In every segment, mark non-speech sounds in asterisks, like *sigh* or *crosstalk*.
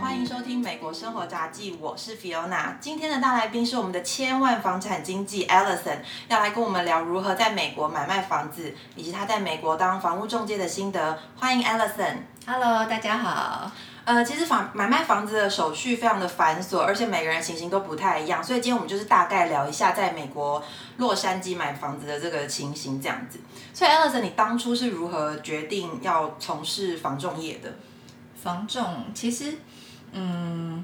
欢迎收听《美国生活杂记》，我是 Fiona。今天的大来宾是我们的千万房产经纪 Alison，要来跟我们聊如何在美国买卖房子，以及他在美国当房屋中介的心得。欢迎 Alison。Hello，大家好。呃，其实房买卖房子的手续非常的繁琐，而且每个人情形都不太一样，所以今天我们就是大概聊一下在美国洛杉矶买房子的这个情形这样子。所以 Alison，你当初是如何决定要从事房仲业的？房仲其实，嗯，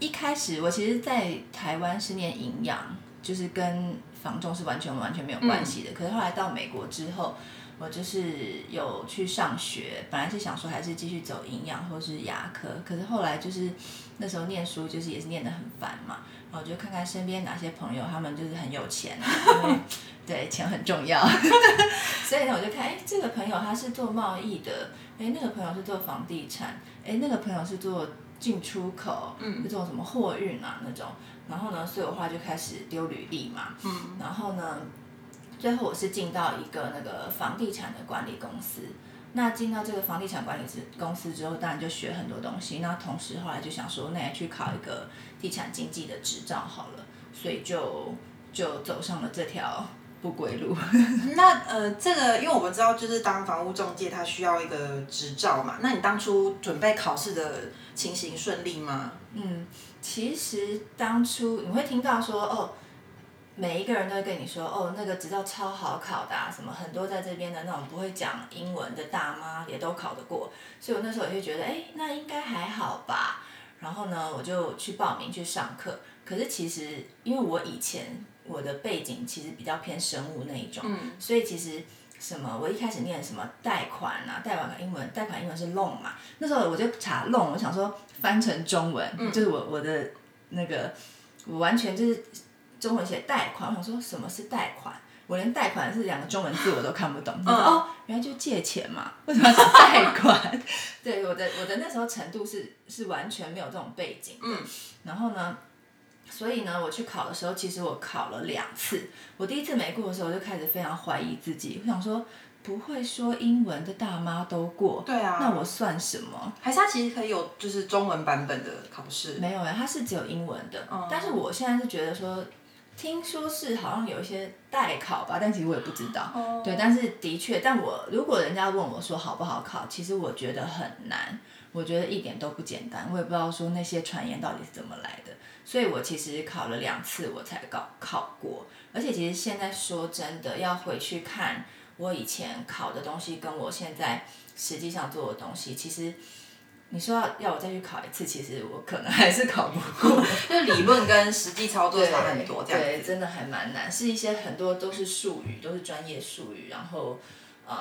一开始我其实，在台湾是念营养，就是跟房仲是完全完全没有关系的。可是后来到美国之后，我就是有去上学，本来是想说还是继续走营养或是牙科，可是后来就是那时候念书就是也是念得很烦嘛，然后就看看身边哪些朋友他们就是很有钱，因 *laughs* 为对钱很重要，*laughs* 所以呢我就看，哎，这个朋友他是做贸易的，哎，那个朋友是做房地产，哎，那个朋友是做进出口，嗯，那种什么货运啊那种，然后呢，所以我后来就开始丢履历嘛，嗯，然后呢。最后我是进到一个那个房地产的管理公司，那进到这个房地产管理公司之后，当然就学很多东西。那同时后来就想说，那也去考一个地产经济的执照好了，所以就就走上了这条不归路。*laughs* 那呃，这个因为我们知道，就是当房屋中介，他需要一个执照嘛。那你当初准备考试的情形顺利吗？嗯，其实当初你会听到说哦。每一个人都会跟你说，哦，那个执照超好考的，什么很多在这边的那种不会讲英文的大妈也都考得过，所以我那时候也就觉得，哎，那应该还好吧。然后呢，我就去报名去上课。可是其实，因为我以前我的背景其实比较偏生物那一种，所以其实什么，我一开始念什么贷款啊，贷款英文，贷款英文是 loan 嘛，那时候我就查 loan，我想说翻成中文，就是我我的那个，我完全就是。中文写贷款，我想说什么是贷款？我连贷款是两个中文字我都看不懂。哦，原来就借钱嘛？为什么是贷款？*laughs* 对，我的我的那时候程度是是完全没有这种背景。嗯。然后呢，所以呢，我去考的时候，其实我考了两次。我第一次没过的时候，我就开始非常怀疑自己。我想说，不会说英文的大妈都过，对啊，那我算什么？还是它其实可以有就是中文版本的考试？没有呀，它是只有英文的。但是我现在是觉得说。听说是好像有一些代考吧，但其实我也不知道。对，但是的确，但我如果人家问我说好不好考，其实我觉得很难，我觉得一点都不简单。我也不知道说那些传言到底是怎么来的，所以我其实考了两次我才考考过。而且其实现在说真的，要回去看我以前考的东西，跟我现在实际上做的东西，其实。你说要要我再去考一次，其实我可能还是考不过，*laughs* 就理论跟实际操作差很多，这样对，真的还蛮难，是一些很多都是术语，都是专业术语，然后嗯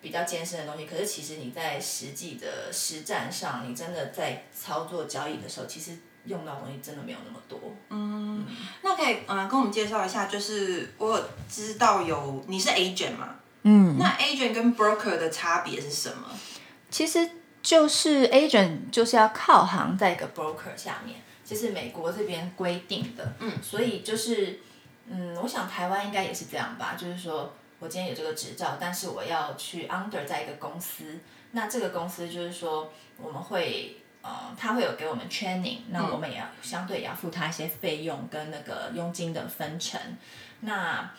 比较艰深的东西。可是其实你在实际的实战上，你真的在操作交易的时候，其实用到东西真的没有那么多。嗯，那可以嗯跟我们介绍一下，就是我知道有你是 agent 嘛，嗯，那 agent 跟 broker 的差别是什么？其实。就是 agent 就是要靠行在一个 broker 下面，这是美国这边规定的。嗯，所以就是，嗯，我想台湾应该也是这样吧。就是说我今天有这个执照，但是我要去 under 在一个公司，那这个公司就是说我们会，呃，他会有给我们 training，那我们也要相对也要付他一些费用跟那个佣金的分成。那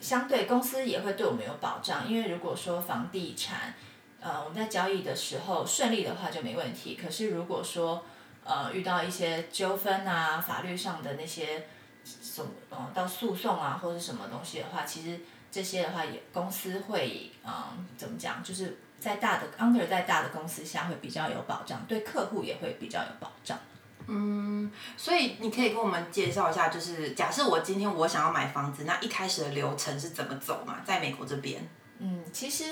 相对公司也会对我们有保障，因为如果说房地产。呃，我们在交易的时候顺利的话就没问题。可是如果说呃遇到一些纠纷啊，法律上的那些什呃到诉讼啊或者什么东西的话，其实这些的话也公司会嗯怎么讲，就是在大的 under 在大的公司下会比较有保障，对客户也会比较有保障。嗯，所以你可以跟我们介绍一下，就是假设我今天我想要买房子，那一开始的流程是怎么走嘛？在美国这边，嗯，其实。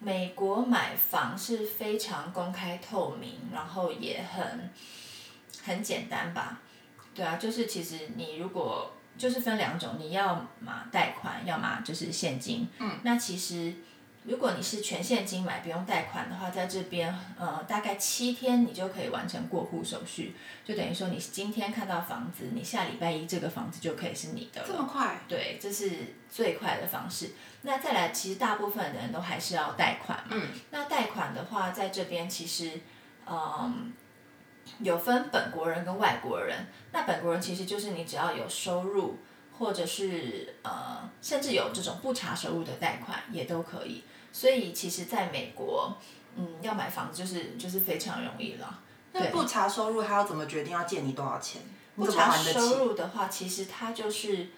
美国买房是非常公开透明，然后也很很简单吧？对啊，就是其实你如果就是分两种，你要嘛贷款，要么就是现金。嗯。那其实如果你是全现金买，不用贷款的话，在这边呃大概七天你就可以完成过户手续，就等于说你今天看到房子，你下礼拜一这个房子就可以是你的了。这么快？对，这是最快的方式。那再来，其实大部分的人都还是要贷款嘛。嗯。那贷款的话，在这边其实，嗯，有分本国人跟外国人。那本国人其实就是你只要有收入，或者是呃，甚至有这种不查收入的贷款也都可以。所以其实在美国，嗯，要买房子就是就是非常容易了。那不查收入，他要怎么决定要借你多少钱？不查收入的话，其实他就是。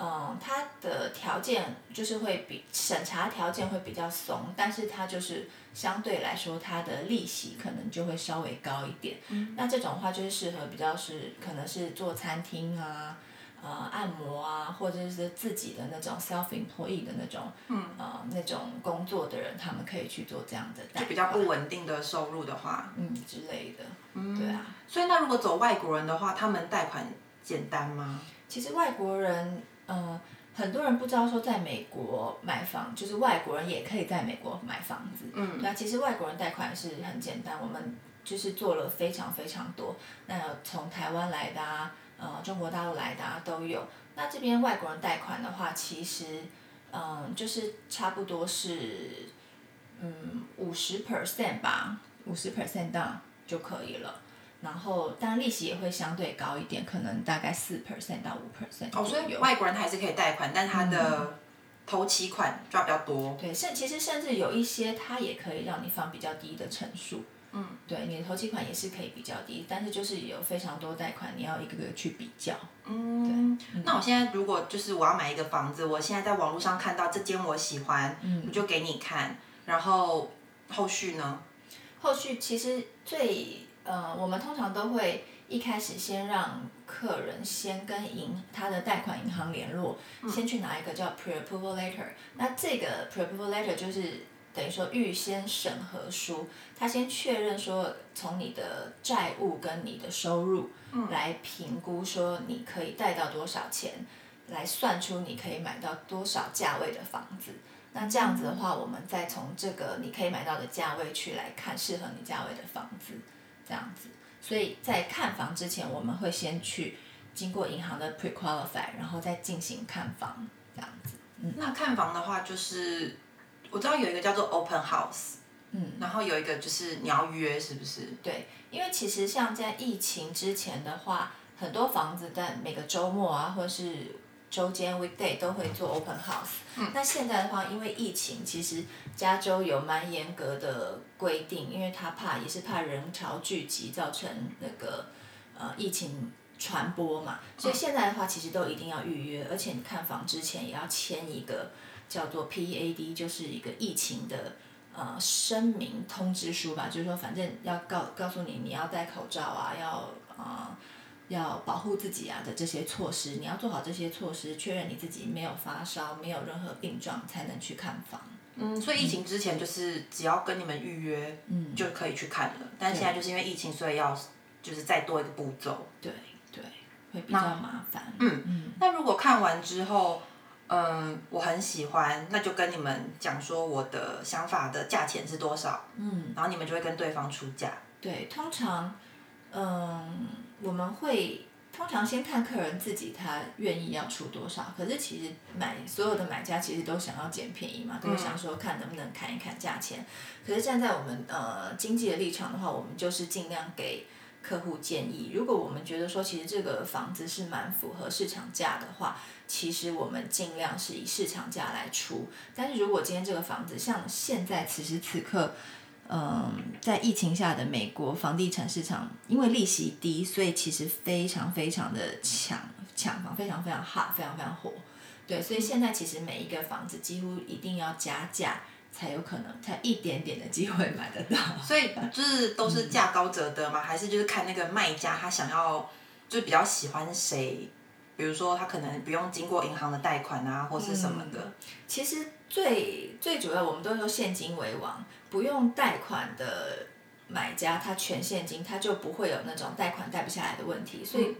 嗯，他的条件就是会比审查条件会比较松，但是他就是相对来说他的利息可能就会稍微高一点。嗯那这种话就是适合比较是可能是做餐厅啊、呃按摩啊，或者是自己的那种 self employee 的那种，嗯呃那种工作的人，他们可以去做这样的。就比较不稳定的收入的话，嗯之类的，对啊。所以那如果走外国人的话，他们贷款简单吗？其实外国人。嗯，很多人不知道说在美国买房，就是外国人也可以在美国买房子。嗯，那其实外国人贷款是很简单，我们就是做了非常非常多。那从台湾来的啊，呃，中国大陆来的啊都有。那这边外国人贷款的话，其实嗯，就是差不多是嗯五十 percent 吧，五十 percent down 就可以了。然后，当然利息也会相对高一点，可能大概四 percent 到五 percent。哦，所以外国人他还是可以贷款，但他的头期款抓比较多。对，甚其实甚至有一些他也可以让你放比较低的成数。嗯。对，你的头期款也是可以比较低，但是就是有非常多贷款，你要一个个去比较。嗯。对。那我现在如果就是我要买一个房子，我现在在网络上看到这间我喜欢，我就给你看，然后后续呢？后续其实最。呃，我们通常都会一开始先让客人先跟银他的贷款银行联络，先去拿一个叫 pre-approval letter。那这个 pre-approval letter 就是等于说预先审核书，他先确认说从你的债务跟你的收入来评估说你可以贷到多少钱，来算出你可以买到多少价位的房子。那这样子的话，我们再从这个你可以买到的价位去来看适合你价位的房子。这样子，所以在看房之前，我们会先去经过银行的 pre qualify，然后再进行看房这样子。嗯，那看房的话，就是我知道有一个叫做 open house，嗯，然后有一个就是你要约，是不是？对，因为其实像在疫情之前的话，很多房子在每个周末啊，或者是周间 weekday 都会做 open house。嗯。那现在的话，因为疫情，其实加州有蛮严格的规定，因为他怕也是怕人潮聚集造成那个呃疫情传播嘛，所以现在的话其实都一定要预约，而且你看房之前也要签一个叫做 PEAD，就是一个疫情的呃声明通知书吧，就是说反正要告告诉你你要戴口罩啊，要啊。要保护自己啊的这些措施，你要做好这些措施，确认你自己没有发烧，没有任何病状，才能去看房。嗯，所以疫情之前就是只要跟你们预约，嗯，就可以去看了。但现在就是因为疫情，所以要就是再多一个步骤。对对，会比较麻烦。嗯嗯。那如果看完之后，嗯，我很喜欢，那就跟你们讲说我的想法的价钱是多少。嗯。然后你们就会跟对方出价。对，通常，嗯。我们会通常先看客人自己他愿意要出多少，可是其实买所有的买家其实都想要捡便宜嘛，都想说看能不能砍一砍价钱。可是站在我们呃经济的立场的话，我们就是尽量给客户建议，如果我们觉得说其实这个房子是蛮符合市场价的话，其实我们尽量是以市场价来出。但是如果今天这个房子像现在此时此刻。嗯，在疫情下的美国房地产市场，因为利息低，所以其实非常非常的抢抢房，非常非常 hot，非常非常火。对，所以现在其实每一个房子几乎一定要加价，才有可能，才一点点的机会买得到。*laughs* 所以就是都是价高者得吗？还是就是看那个卖家他想要，就比较喜欢谁？比如说他可能不用经过银行的贷款啊，或是什么的。其实最最主要，我们都说现金为王。不用贷款的买家，他全现金，他就不会有那种贷款贷不下来的问题。所以，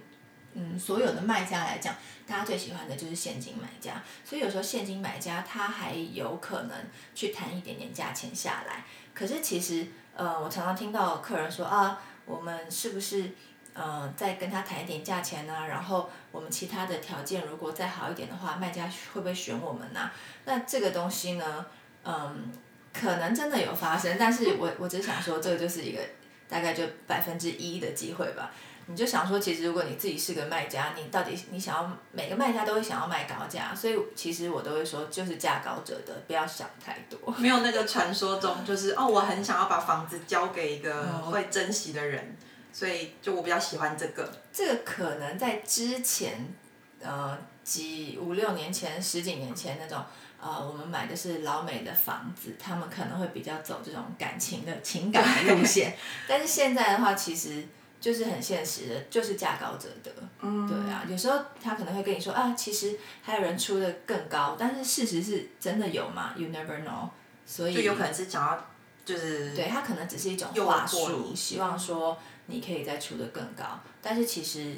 嗯，所有的卖家来讲，大家最喜欢的就是现金买家。所以有时候现金买家他还有可能去谈一点点价钱下来。可是其实，呃，我常常听到客人说啊，我们是不是呃再跟他谈一点价钱呢？然后我们其他的条件如果再好一点的话，卖家会不会选我们呢？那这个东西呢，嗯。可能真的有发生，但是我我只想说，这个就是一个大概就百分之一的机会吧。你就想说，其实如果你自己是个卖家，你到底你想要每个卖家都会想要卖高价，所以其实我都会说，就是价高者得，不要想太多。没有那个传说中，就是哦，我很想要把房子交给一个会珍惜的人，所以就我比较喜欢这个。这个可能在之前，呃，几五六年前、十几年前那种，呃，我们买的是老美的房子，他们可能会比较走这种感情的情感的路线，*laughs* 但是现在的话，其实。就是很现实的，就是价高者得。嗯，对啊，有时候他可能会跟你说啊，其实还有人出的更高，但是事实是真的有吗？You never know。所以就有可能是想要，就是对他可能只是一种话术，希望说你可以再出的更高，但是其实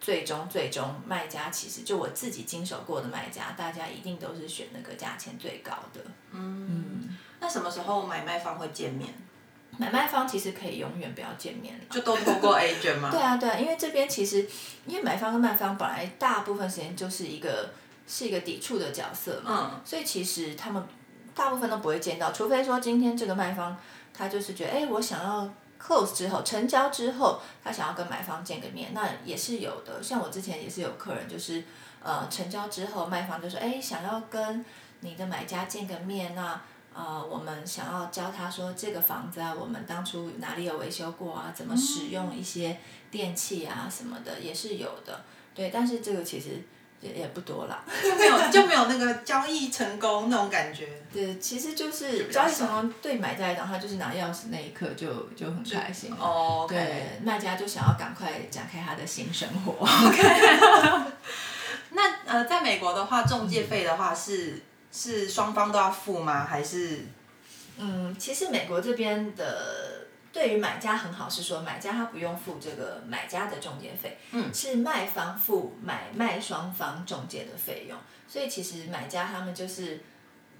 最终最终卖家其实就我自己经手过的卖家，大家一定都是选那个价钱最高的。嗯，那什么时候买卖方会见面？买卖方其实可以永远不要见面就都通过 agent 吗？*laughs* 对啊，对啊，因为这边其实，因为买方跟卖方本来大部分时间就是一个是一个抵触的角色嘛，嗯，所以其实他们大部分都不会见到，除非说今天这个卖方他就是觉得，哎，我想要 close 之后成交之后，他想要跟买方见个面，那也是有的。像我之前也是有客人，就是呃成交之后，卖方就说，哎，想要跟你的买家见个面，那。呃，我们想要教他说这个房子啊，我们当初哪里有维修过啊？怎么使用一些电器啊什么的也是有的，对。但是这个其实也也不多啦，就没有就没有那个交易成功那种感觉。*laughs* 对，其实就是交易成功对买家来讲，他就是拿钥匙那一刻就就很开心。哦，对，卖家就想要赶快展开他的新生活。*laughs* OK。*laughs* 那呃，在美国的话，中介费的话是。是双方都要付吗？还是？嗯，其实美国这边的对于买家很好，是说买家他不用付这个买家的中介费，嗯，是卖方付买卖双方中介的费用。所以其实买家他们就是，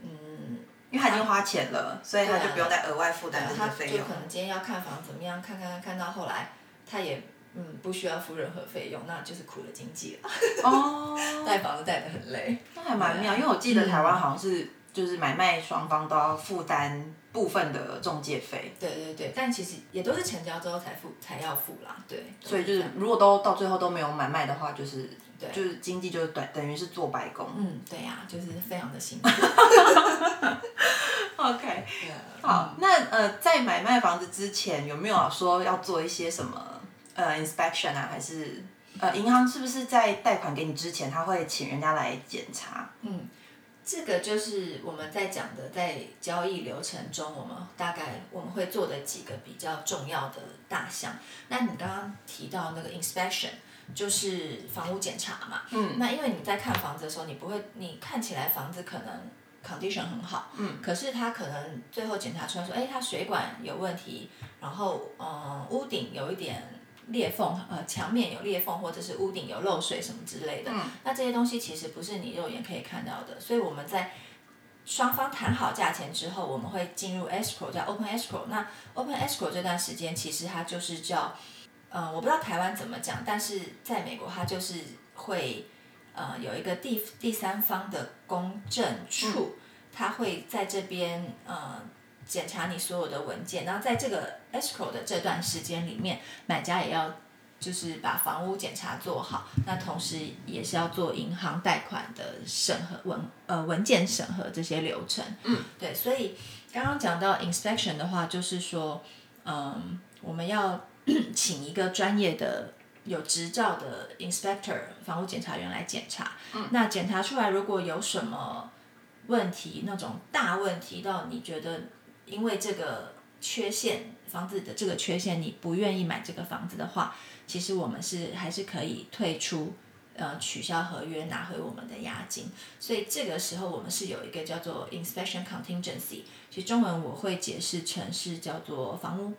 嗯，因为他已经花钱了，所以他就不用再额外负担这些费用。就可能今天要看房怎么样，看看看到后来他也嗯不需要付任何费用，那就是苦了经济了。哦，*laughs* 贷房子贷的很累。那还蛮妙，因为我记得台湾好像是就是买卖双方都要负担部分的中介费。对对对，但其实也都是成交之后才付才要付啦。对，所以就是如果都到最后都没有买卖的话，就是就是经济就是等等于是做白工。嗯，对呀，就是非常的辛苦。*laughs* OK，好，那呃，在买卖房子之前有没有说要做一些什么呃 inspection 啊，还是？呃，银行是不是在贷款给你之前，他会请人家来检查？嗯，这个就是我们在讲的，在交易流程中，我们大概我们会做的几个比较重要的大项。那你刚刚提到那个 inspection，就是房屋检查嘛。嗯。那因为你在看房子的时候，你不会，你看起来房子可能 condition 很好。嗯。可是他可能最后检查出来说，哎，他水管有问题，然后嗯，屋顶有一点。裂缝，呃，墙面有裂缝，或者是屋顶有漏水什么之类的，那这些东西其实不是你肉眼可以看到的，所以我们在双方谈好价钱之后，我们会进入 escrow，叫 open escrow。那 open escrow 这段时间其实它就是叫，呃，我不知道台湾怎么讲，但是在美国它就是会，呃，有一个第第三方的公证处，它会在这边，呃。检查你所有的文件，然后在这个 escrow 的这段时间里面，买家也要就是把房屋检查做好，那同时也是要做银行贷款的审核文呃文件审核这些流程。嗯，对，所以刚刚讲到 inspection 的话，就是说，嗯，我们要请一个专业的有执照的 inspector 房屋检查员来检查。嗯，那检查出来如果有什么问题，那种大问题到你觉得。因为这个缺陷，房子的这个缺陷，你不愿意买这个房子的话，其实我们是还是可以退出，呃，取消合约，拿回我们的押金。所以这个时候我们是有一个叫做 inspection contingency，其实中文我会解释成是叫做房屋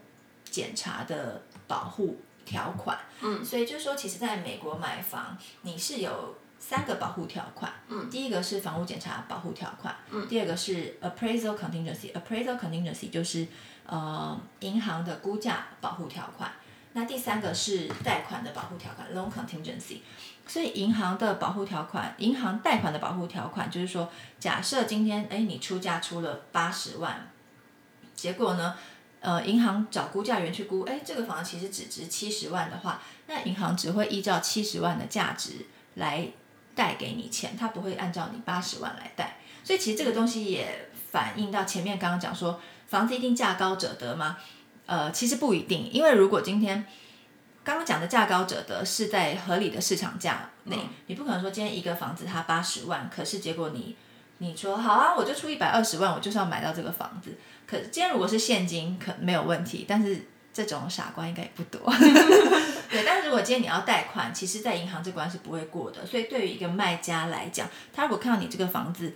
检查的保护条款。嗯，所以就是说，其实在美国买房，你是有。三个保护条款，嗯，第一个是房屋检查保护条款，嗯，第二个是 appraisal contingency，appraisal contingency 就是呃银行的估价保护条款，那第三个是贷款的保护条款 loan contingency，所以银行的保护条款，银行贷款的保护条款就是说，假设今天哎你出价出了八十万，结果呢？呃，银行找估价员去估，哎，这个房子其实只值七十万的话，那银行只会依照七十万的价值来贷给你钱，他不会按照你八十万来贷。所以其实这个东西也反映到前面刚刚讲说，房子一定价高者得吗？呃，其实不一定，因为如果今天刚刚讲的价高者得是在合理的市场价内，你不可能说今天一个房子它八十万，可是结果你你说好啊，我就出一百二十万，我就是要买到这个房子。可今天如果是现金，可没有问题，但是这种傻瓜应该也不多。*laughs* 对，但是如果今天你要贷款，其实在银行这关是不会过的。所以对于一个卖家来讲，他如果看到你这个房子，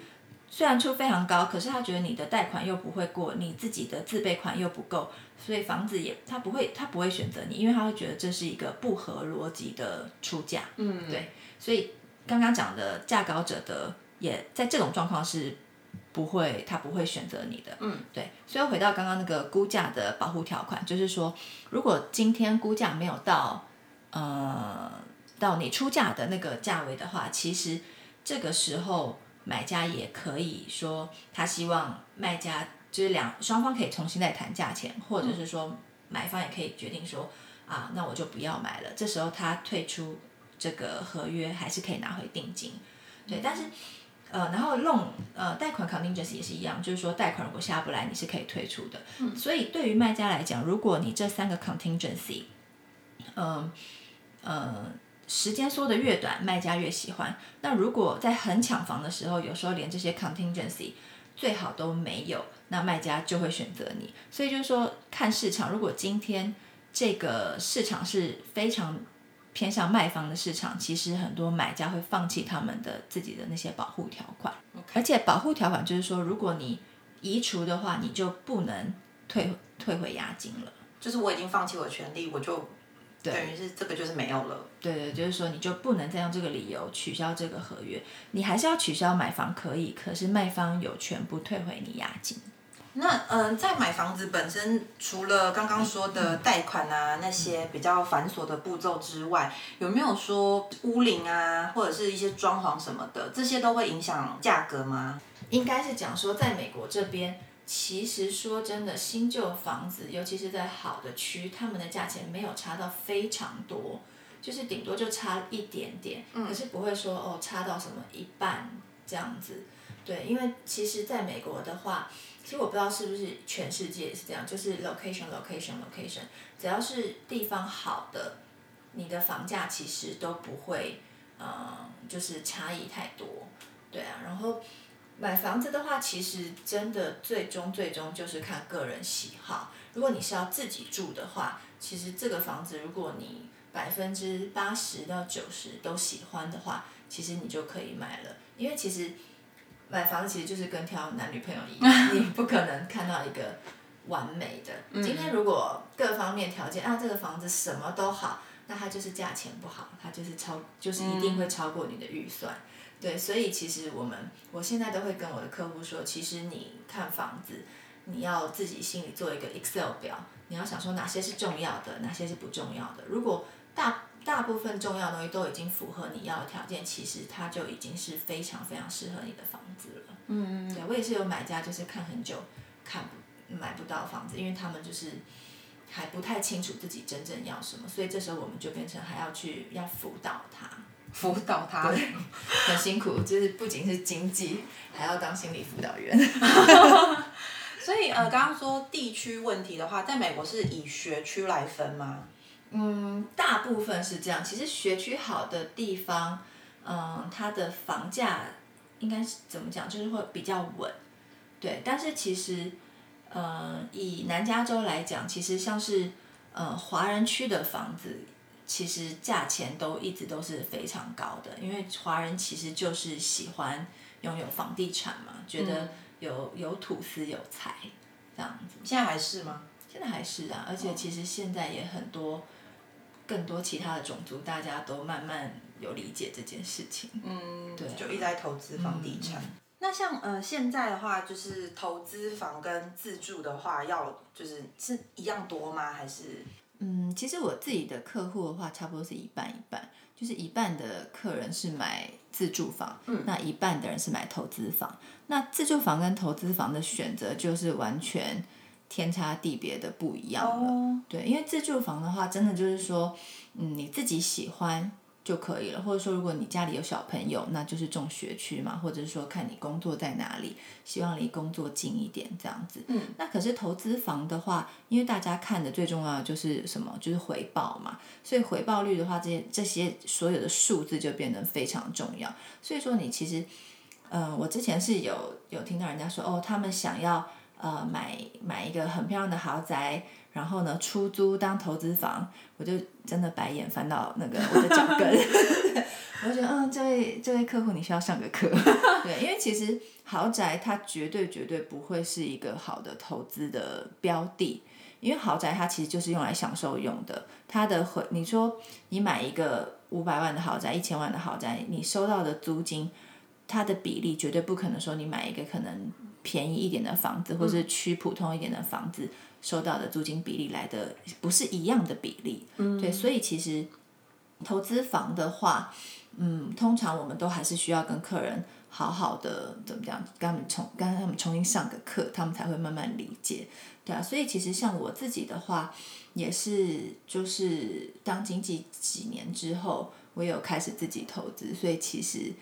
虽然出非常高，可是他觉得你的贷款又不会过，你自己的自备款又不够，所以房子也他不会他不会选择你，因为他会觉得这是一个不合逻辑的出价。嗯，对，所以刚刚讲的价高者得，也在这种状况是不会他不会选择你的。嗯，对，所以回到刚刚那个估价的保护条款，就是说，如果今天估价没有到呃到你出价的那个价位的话，其实这个时候。买家也可以说，他希望卖家就是两双方可以重新再谈价钱，或者是说买方也可以决定说，啊，那我就不要买了。这时候他退出这个合约，还是可以拿回定金。对，但是呃，然后 loan 呃贷款 contingency 也是一样，就是说贷款如果下不来，你是可以退出的。嗯。所以对于卖家来讲，如果你这三个 contingency，嗯呃。时间缩的越短，卖家越喜欢。那如果在很抢房的时候，有时候连这些 contingency 最好都没有，那卖家就会选择你。所以就是说，看市场。如果今天这个市场是非常偏向卖方的市场，其实很多买家会放弃他们的自己的那些保护条款。而且保护条款就是说，如果你移除的话，你就不能退退回押金了。就是我已经放弃我的权利，我就。等于是这个就是没有了。对对，就是说你就不能再用这个理由取消这个合约，你还是要取消买房可以，可是卖方有全部退回你押金。那嗯，在买房子本身，除了刚刚说的贷款啊那些比较繁琐的步骤之外，有没有说屋龄啊，或者是一些装潢什么的，这些都会影响价格吗？应该是讲说，在美国这边。其实说真的，新旧房子，尤其是在好的区，他们的价钱没有差到非常多，就是顶多就差一点点，可是不会说哦差到什么一半这样子。对，因为其实在美国的话，其实我不知道是不是全世界也是这样，就是 location location location，只要是地方好的，你的房价其实都不会，嗯，就是差异太多。对啊，然后。买房子的话，其实真的最终最终就是看个人喜好。如果你是要自己住的话，其实这个房子如果你百分之八十到九十都喜欢的话，其实你就可以买了。因为其实买房子其实就是跟挑男女朋友一样，*laughs* 你不可能看到一个完美的。今天如果各方面条件啊，这个房子什么都好，那它就是价钱不好，它就是超，就是一定会超过你的预算。对，所以其实我们，我现在都会跟我的客户说，其实你看房子，你要自己心里做一个 Excel 表，你要想说哪些是重要的，哪些是不重要的。如果大大部分重要的东西都已经符合你要的条件，其实它就已经是非常非常适合你的房子了。嗯嗯。对我也是有买家，就是看很久，看不买不到房子，因为他们就是还不太清楚自己真正要什么，所以这时候我们就变成还要去要辅导他。*laughs* 辅导他，很辛苦，就是不仅是经济，还要当心理辅导员。*laughs* 所以呃，刚刚说地区问题的话，在美国是以学区来分吗？嗯，大部分是这样。其实学区好的地方，嗯，它的房价应该是怎么讲，就是会比较稳。对，但是其实，呃，以南加州来讲，其实像是呃华人区的房子。其实价钱都一直都是非常高的，因为华人其实就是喜欢拥有房地产嘛，觉得有有土司有财这样子。现在还是吗？现在还是啊，而且其实现在也很多更多其他的种族，大家都慢慢有理解这件事情。嗯，对，就一直在投资房地产。那像呃现在的话，就是投资房跟自住的话，要就是是一样多吗？还是？嗯，其实我自己的客户的话，差不多是一半一半，就是一半的客人是买自住房，嗯那一半的人是买投资房。那自住房跟投资房的选择，就是完全天差地别的不一样了。哦，对，因为自住房的话，真的就是说，嗯，你自己喜欢就可以了，或者说如果你家里有小朋友，那就是重学区嘛，或者是说看你工作在哪里，希望离工作近一点这样子。嗯，那可是投资房的话，因为大家看的最重要的就是什么，就是回报嘛，所以回报率的话，这些这些所有的数字就变得非常重要。所以说你其实，呃，我之前是有有听到人家说，哦，他们想要呃买买一个很漂亮的豪宅。然后呢，出租当投资房，我就真的白眼翻到那个我的脚跟，*laughs* 我就觉得，嗯，这位这位客户你需要上个课，*laughs* 对，因为其实豪宅它绝对绝对不会是一个好的投资的标的，因为豪宅它其实就是用来享受用的，它的回，你说你买一个五百万的豪宅，一千万的豪宅，你收到的租金，它的比例绝对不可能说你买一个可能便宜一点的房子，或是区普通一点的房子。收到的租金比例来的不是一样的比例，对，所以其实投资房的话，嗯，通常我们都还是需要跟客人好好的怎么讲，跟他们重跟他们重新上个课，他们才会慢慢理解，对啊，所以其实像我自己的话，也是就是当经济几年之后，我有开始自己投资，所以其实。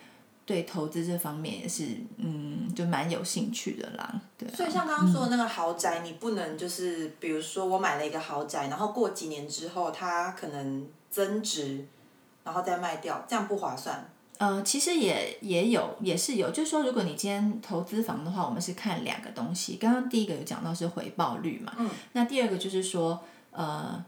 对投资这方面也是，嗯，就蛮有兴趣的啦。对。所以像刚刚说的那个豪宅，你不能就是，比如说我买了一个豪宅，然后过几年之后它可能增值，然后再卖掉，这样不划算。呃，其实也也有，也是有，就是说，如果你今天投资房的话，我们是看两个东西。刚刚第一个有讲到是回报率嘛，嗯。那第二个就是说，呃，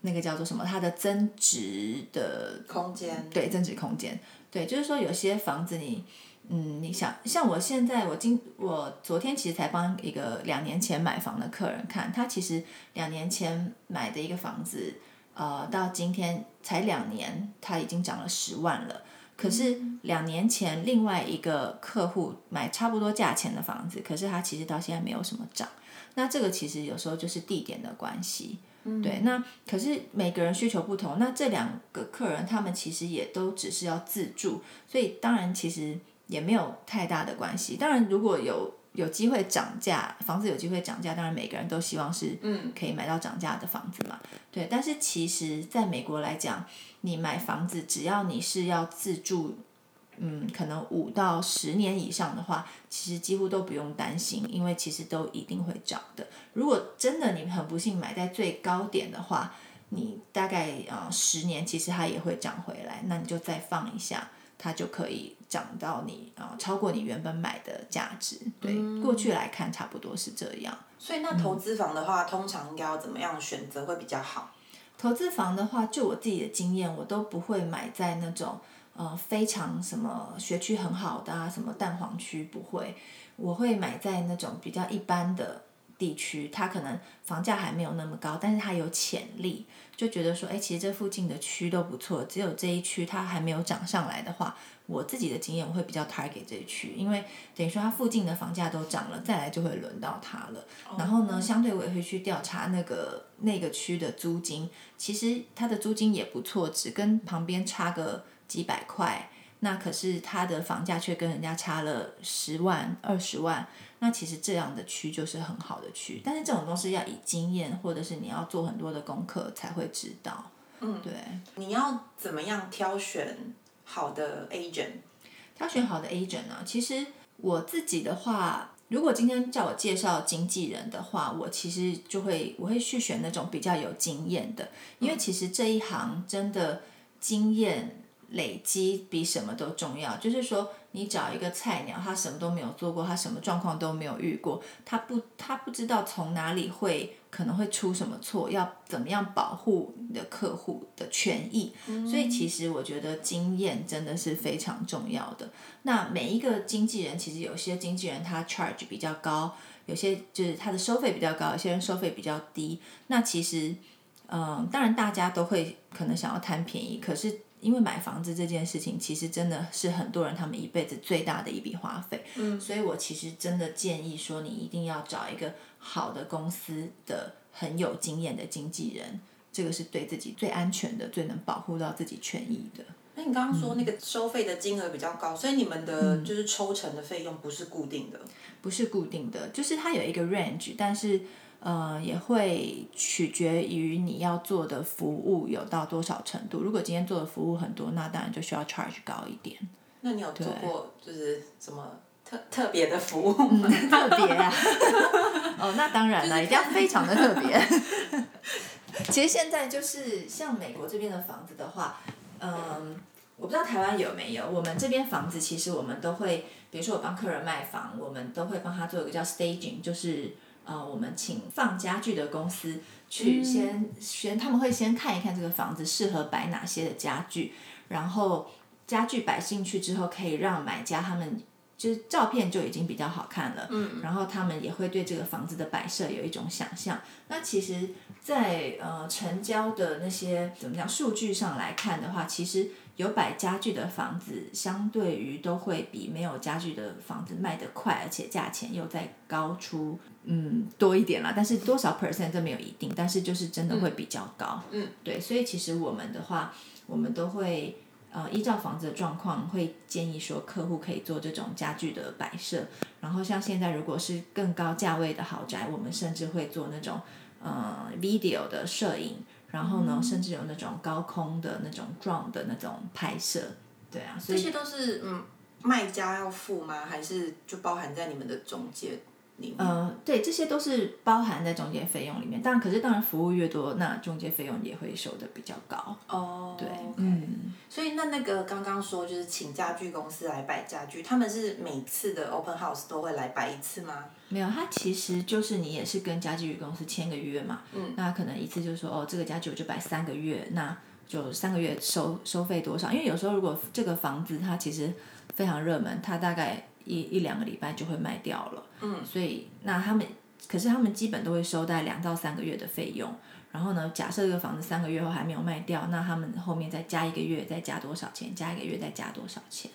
那个叫做什么？它的增值的空间。对，增值空间。对，就是说有些房子你，嗯，你想像我现在，我今我昨天其实才帮一个两年前买房的客人看，他其实两年前买的一个房子，呃，到今天才两年，他已经涨了十万了。可是两年前另外一个客户买差不多价钱的房子，可是他其实到现在没有什么涨。那这个其实有时候就是地点的关系。对，那可是每个人需求不同，那这两个客人他们其实也都只是要自住，所以当然其实也没有太大的关系。当然如果有有机会涨价，房子有机会涨价，当然每个人都希望是可以买到涨价的房子嘛。对，但是其实在美国来讲，你买房子只要你是要自住。嗯，可能五到十年以上的话，其实几乎都不用担心，因为其实都一定会涨的。如果真的你很不幸买在最高点的话，你大概呃十年其实它也会涨回来，那你就再放一下，它就可以涨到你啊超过你原本买的价值。对，过去来看差不多是这样。所以那投资房的话，通常应该要怎么样选择会比较好？投资房的话，就我自己的经验，我都不会买在那种。呃，非常什么学区很好的啊，什么蛋黄区不会，我会买在那种比较一般的地区，它可能房价还没有那么高，但是它有潜力，就觉得说，哎，其实这附近的区都不错，只有这一区它还没有涨上来的话，我自己的经验我会比较 target 这一区，因为等于说它附近的房价都涨了，再来就会轮到它了。然后呢，相对我也会去调查那个那个区的租金，其实它的租金也不错，只跟旁边差个。几百块，那可是他的房价却跟人家差了十万、二十万，那其实这样的区就是很好的区，但是这种东西要以经验，或者是你要做很多的功课才会知道。嗯，对。你要怎么样挑选好的 agent？挑选好的 agent 呢？其实我自己的话，如果今天叫我介绍经纪人的话，我其实就会我会去选那种比较有经验的，因为其实这一行真的经验。累积比什么都重要，就是说，你找一个菜鸟，他什么都没有做过，他什么状况都没有遇过，他不，他不知道从哪里会可能会出什么错，要怎么样保护你的客户的权益。所以，其实我觉得经验真的是非常重要的。那每一个经纪人，其实有些经纪人他 charge 比较高，有些就是他的收费比较高，有些人收费比较低。那其实，嗯，当然大家都会可能想要贪便宜，可是。因为买房子这件事情，其实真的是很多人他们一辈子最大的一笔花费。嗯，所以我其实真的建议说，你一定要找一个好的公司的很有经验的经纪人，这个是对自己最安全的、最能保护到自己权益的。那你刚刚说那个收费的金额比较高，所以你们的就是抽成的费用不是固定的？不是固定的，就是它有一个 range，但是呃，也会取决于你要做的服务有到多少程度。如果今天做的服务很多，那当然就需要 charge 高一点。那你有做过就是什么特特别的服务吗？特别啊！*laughs* 哦，那当然了，一定要 *laughs* 非常的特别。*laughs* 其实现在就是像美国这边的房子的话，嗯，我不知道台湾有没有。我们这边房子其实我们都会，比如说我帮客人卖房，我们都会帮他做一个叫 staging，就是呃，我们请放家具的公司去先先，他们会先看一看这个房子适合摆哪些的家具，然后家具摆进去之后，可以让买家他们。就是照片就已经比较好看了，嗯，然后他们也会对这个房子的摆设有一种想象。那其实，在呃成交的那些怎么讲数据上来看的话，其实有摆家具的房子，相对于都会比没有家具的房子卖得快，而且价钱又再高出嗯多一点啦。但是多少 percent 这没有一定，但是就是真的会比较高，嗯，对。所以其实我们的话，我们都会。呃，依照房子的状况，会建议说客户可以做这种家具的摆设。然后像现在，如果是更高价位的豪宅，我们甚至会做那种呃 video 的摄影。然后呢，甚至有那种高空的那种 drone 的那种拍摄。对啊，这些都是嗯，卖家要付吗？还是就包含在你们的中介？呃，对，这些都是包含在中介费用里面。当然，可是当然服务越多，那中介费用也会收的比较高。哦，对，嗯。所以那那个刚刚说就是请家具公司来摆家具，他们是每次的 open house 都会来摆一次吗？没有，他其实就是你也是跟家具公司签个约嘛。嗯。那可能一次就是说，哦，这个家具我就摆三个月，那就三个月收收费多少？因为有时候如果这个房子它其实非常热门，它大概。一一两个礼拜就会卖掉了，嗯，所以那他们，可是他们基本都会收在两到三个月的费用。然后呢，假设这个房子三个月后还没有卖掉，那他们后面再加一个月，再加多少钱？加一个月再加多少钱？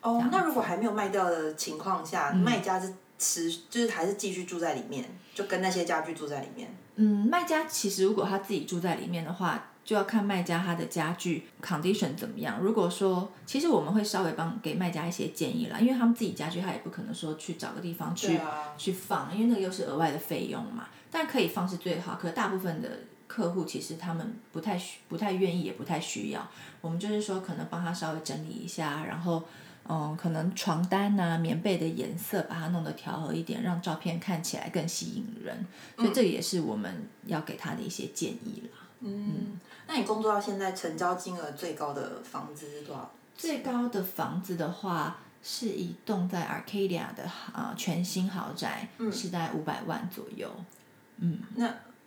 哦，那如果还没有卖掉的情况下，卖家是持就是还是继续住在里面，就跟那些家具住在里面。嗯，卖家其实如果他自己住在里面的话。就要看卖家他的家具 condition 怎么样。如果说，其实我们会稍微帮给卖家一些建议啦，因为他们自己家具他也不可能说去找个地方去去放，因为那个又是额外的费用嘛。但可以放是最好，可大部分的客户其实他们不太不太愿意，也不太需要。我们就是说，可能帮他稍微整理一下，然后嗯，可能床单呐、棉被的颜色把它弄得调和一点，让照片看起来更吸引人。所以这也是我们要给他的一些建议啦。嗯。那你工作到现在，成交金额最高的房子是多少？最高的房子的话，是一栋在 Arcadia 的啊全新豪宅，是在五百万左右。嗯，那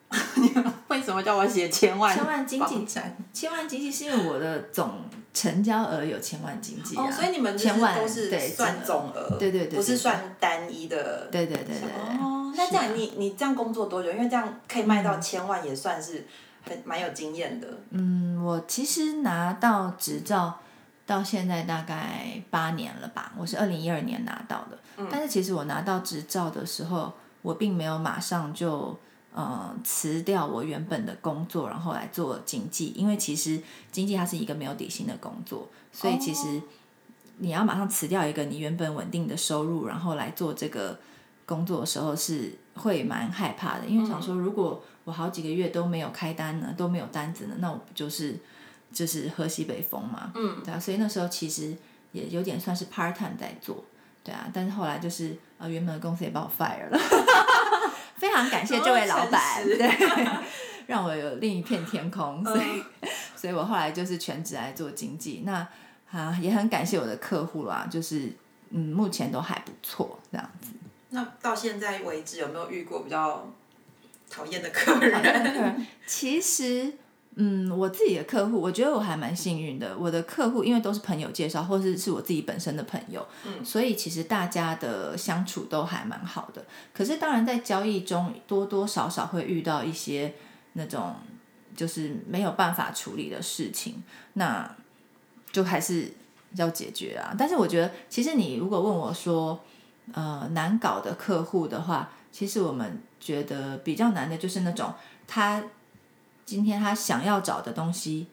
*laughs* 为什么叫我写千万？千万经济，千万经济是因为我的总成交额有千万经济啊，所以你们千万都是算总额，对对对，不是算单一的。对对对对。哦，那这样你你这样工作多久？因为这样可以卖到千万，也算是。蛮有经验的。嗯，我其实拿到执照到现在大概八年了吧。我是二零一二年拿到的。嗯。但是其实我拿到执照的时候，我并没有马上就呃辞掉我原本的工作，然后来做经济。因为其实经济它是一个没有底薪的工作，所以其实你要马上辞掉一个你原本稳定的收入，然后来做这个工作的时候是会蛮害怕的，因为想说如果。我好几个月都没有开单呢，都没有单子呢，那我不就是就是喝西北风嘛？嗯，对啊，所以那时候其实也有点算是 part time 在做，对啊，但是后来就是呃原本的公司也把我 fire 了，*laughs* 非常感谢这位老板，对，*laughs* 让我有另一片天空，所以 *laughs* 所以我后来就是全职来做经济，那啊也很感谢我的客户啦，就是嗯目前都还不错这样子。那到现在为止有没有遇过比较？讨厌的客人，*laughs* 其实，嗯，我自己的客户，我觉得我还蛮幸运的。我的客户因为都是朋友介绍，或是是我自己本身的朋友，嗯，所以其实大家的相处都还蛮好的。可是当然在交易中多多少少会遇到一些那种就是没有办法处理的事情，那就还是要解决啊。但是我觉得，其实你如果问我说，呃，难搞的客户的话，其实我们。觉得比较难的就是那种他今天他想要找的东西，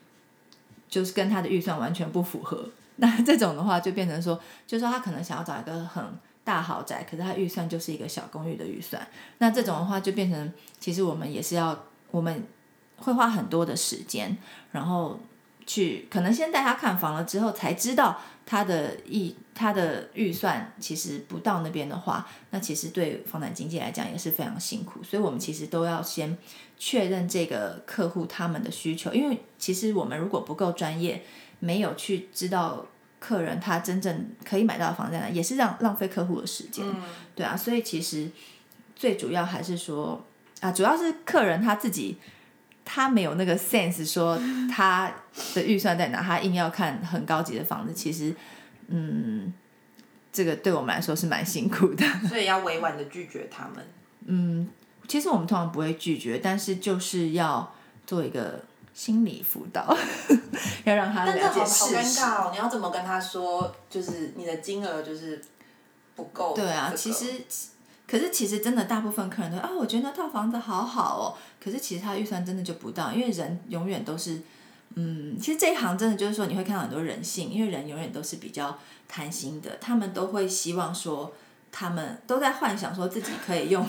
就是跟他的预算完全不符合。*laughs* 那这种的话就变成说，就是说他可能想要找一个很大豪宅，可是他预算就是一个小公寓的预算。那这种的话，就变成其实我们也是要，我们会花很多的时间，然后去可能先带他看房了之后，才知道他的预他的预算其实不到那边的话，那其实对房产经纪来讲也是非常辛苦。所以我们其实都要先确认这个客户他们的需求，因为其实我们如果不够专业，没有去知道。客人他真正可以买到的房在哪，也是让浪费客户的时间，对啊，所以其实最主要还是说啊，主要是客人他自己他没有那个 sense，说他的预算在哪，他硬要看很高级的房子，其实嗯，这个对我们来说是蛮辛苦的，*laughs* 所以要委婉的拒绝他们。嗯，其实我们通常不会拒绝，但是就是要做一个。心理辅导，*laughs* 要让他了解事实。好尴尬哦！你要怎么跟他说？就是你的金额就是不够。对啊，其实，可是其实真的大部分客人都啊，我觉得那套房子好好哦。可是其实他预算真的就不到，因为人永远都是，嗯，其实这一行真的就是说你会看到很多人性，因为人永远都是比较贪心的，他们都会希望说，他们都在幻想说自己可以用，*laughs*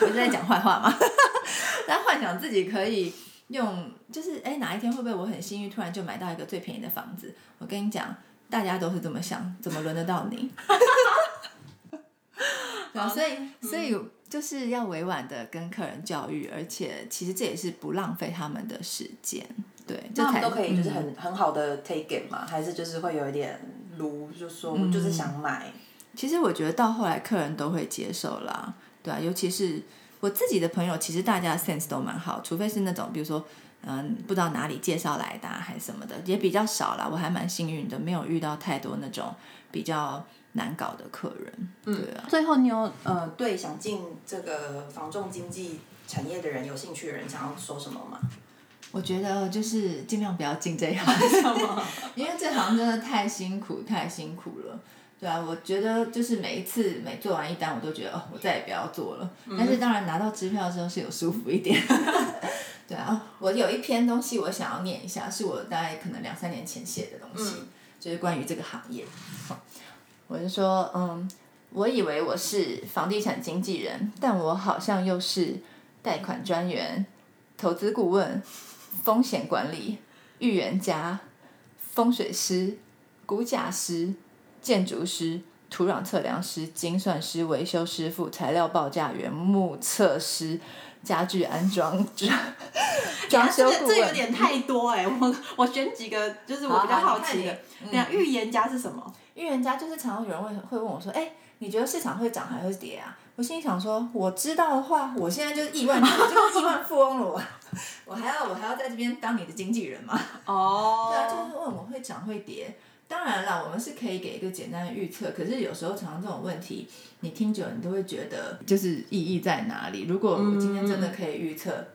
我是在讲坏话吗？*laughs* 在幻想自己可以。用就是哎，哪一天会不会我很幸运，突然就买到一个最便宜的房子？我跟你讲，大家都是这么想，怎么轮得到你？*laughs* 对啊，所以所以就是要委婉的跟客人教育，而且其实这也是不浪费他们的时间。对，他们都可以就是很很好的 take it 嘛，还是就是会有一点撸，就说我就是想买。其实我觉得到后来客人都会接受啦，对啊，尤其是。我自己的朋友其实大家 sense 都蛮好，除非是那种比如说，嗯，不知道哪里介绍来的还是什么的，也比较少啦。我还蛮幸运的，没有遇到太多那种比较难搞的客人。对啊。最后，你有呃对想进这个房仲经济产业的人有兴趣的人想要说什么吗？我觉得就是尽量不要进这一行，*laughs* 因为这行真的太辛苦，太辛苦了。对啊，我觉得就是每一次每做完一单，我都觉得哦，我再也不要做了。但是当然拿到支票的时候是有舒服一点。*laughs* *laughs* 对啊，我有一篇东西我想要念一下，是我大概可能两三年前写的东西，就是关于这个行业。我就说，嗯，我以为我是房地产经纪人，但我好像又是贷款专员、投资顾问、风险管理、预言家、风水师、估价师。建筑师、土壤测量师、精算师、维修师傅、材料报价员、目测师、家具安装装 *laughs* 装修顾问。这有点太多哎，我我选几个，就是我比较好奇的。那预言家是什么？预言家就是常常有人问会问我说：“哎，你觉得市场会涨还是跌啊？”我心里想说：“我知道的话，我现在就是亿万，就是亿万富翁了。我 *laughs* 我还要我还要在这边当你的经纪人吗？”哦。对啊，就是问我会涨会跌。当然了，我们是可以给一个简单的预测，可是有时候常常这种问题，你听久了你都会觉得就是意义在哪里？如果我今天真的可以预测，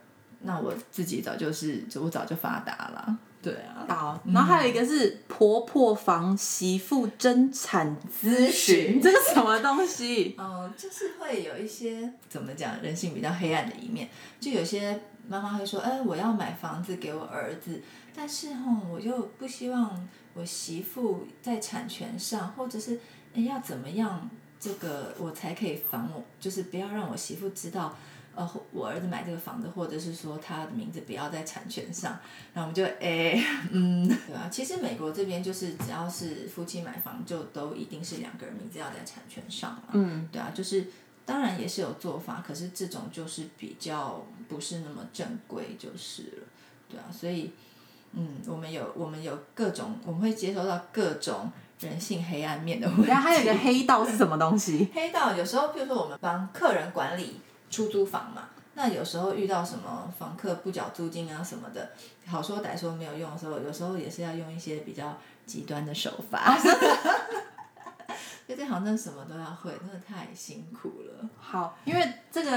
那我自己早就是我早就发达了。对啊。好，然后还有一个是婆婆房媳妇争产咨询，这是什么东西？*laughs* 哦，就是会有一些怎么讲，人性比较黑暗的一面，就有些妈妈会说，哎，我要买房子给我儿子。但是哈，我就不希望我媳妇在产权上，或者是哎要怎么样，这个我才可以防我，就是不要让我媳妇知道，呃，我儿子买这个房子，或者是说他的名字不要在产权上。然后我们就哎，嗯，对啊，其实美国这边就是只要是夫妻买房，就都一定是两个人名字要在产权上嘛。嗯，对啊，就是当然也是有做法，可是这种就是比较不是那么正规就是了，对啊，所以。嗯，我们有我们有各种，我们会接收到各种人性黑暗面的问题。然后还有一个黑道是什么东西？*laughs* 黑道有时候，比如说我们帮客人管理出租房嘛，那有时候遇到什么房客不缴租金啊什么的，好说歹说没有用的时候，有时候也是要用一些比较极端的手法。*laughs* 就这行真的什么都要会，真的太辛苦了。好，因为这个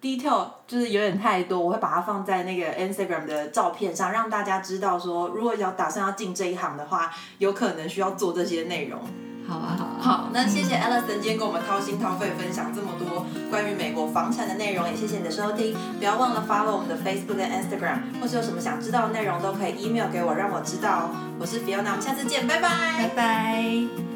detail 就是有点太多，我会把它放在那个 Instagram 的照片上，让大家知道说，如果要打算要进这一行的话，有可能需要做这些内容。好啊，好啊。好，那谢谢 Alison 今天跟我们掏心掏肺分享这么多关于美国房产的内容，也谢谢你的收听。不要忘了 follow 我们的 Facebook 跟 Instagram，或是有什么想知道的内容都可以 email 给我，让我知道。我是 Fiona，我们下次见，拜拜，拜拜。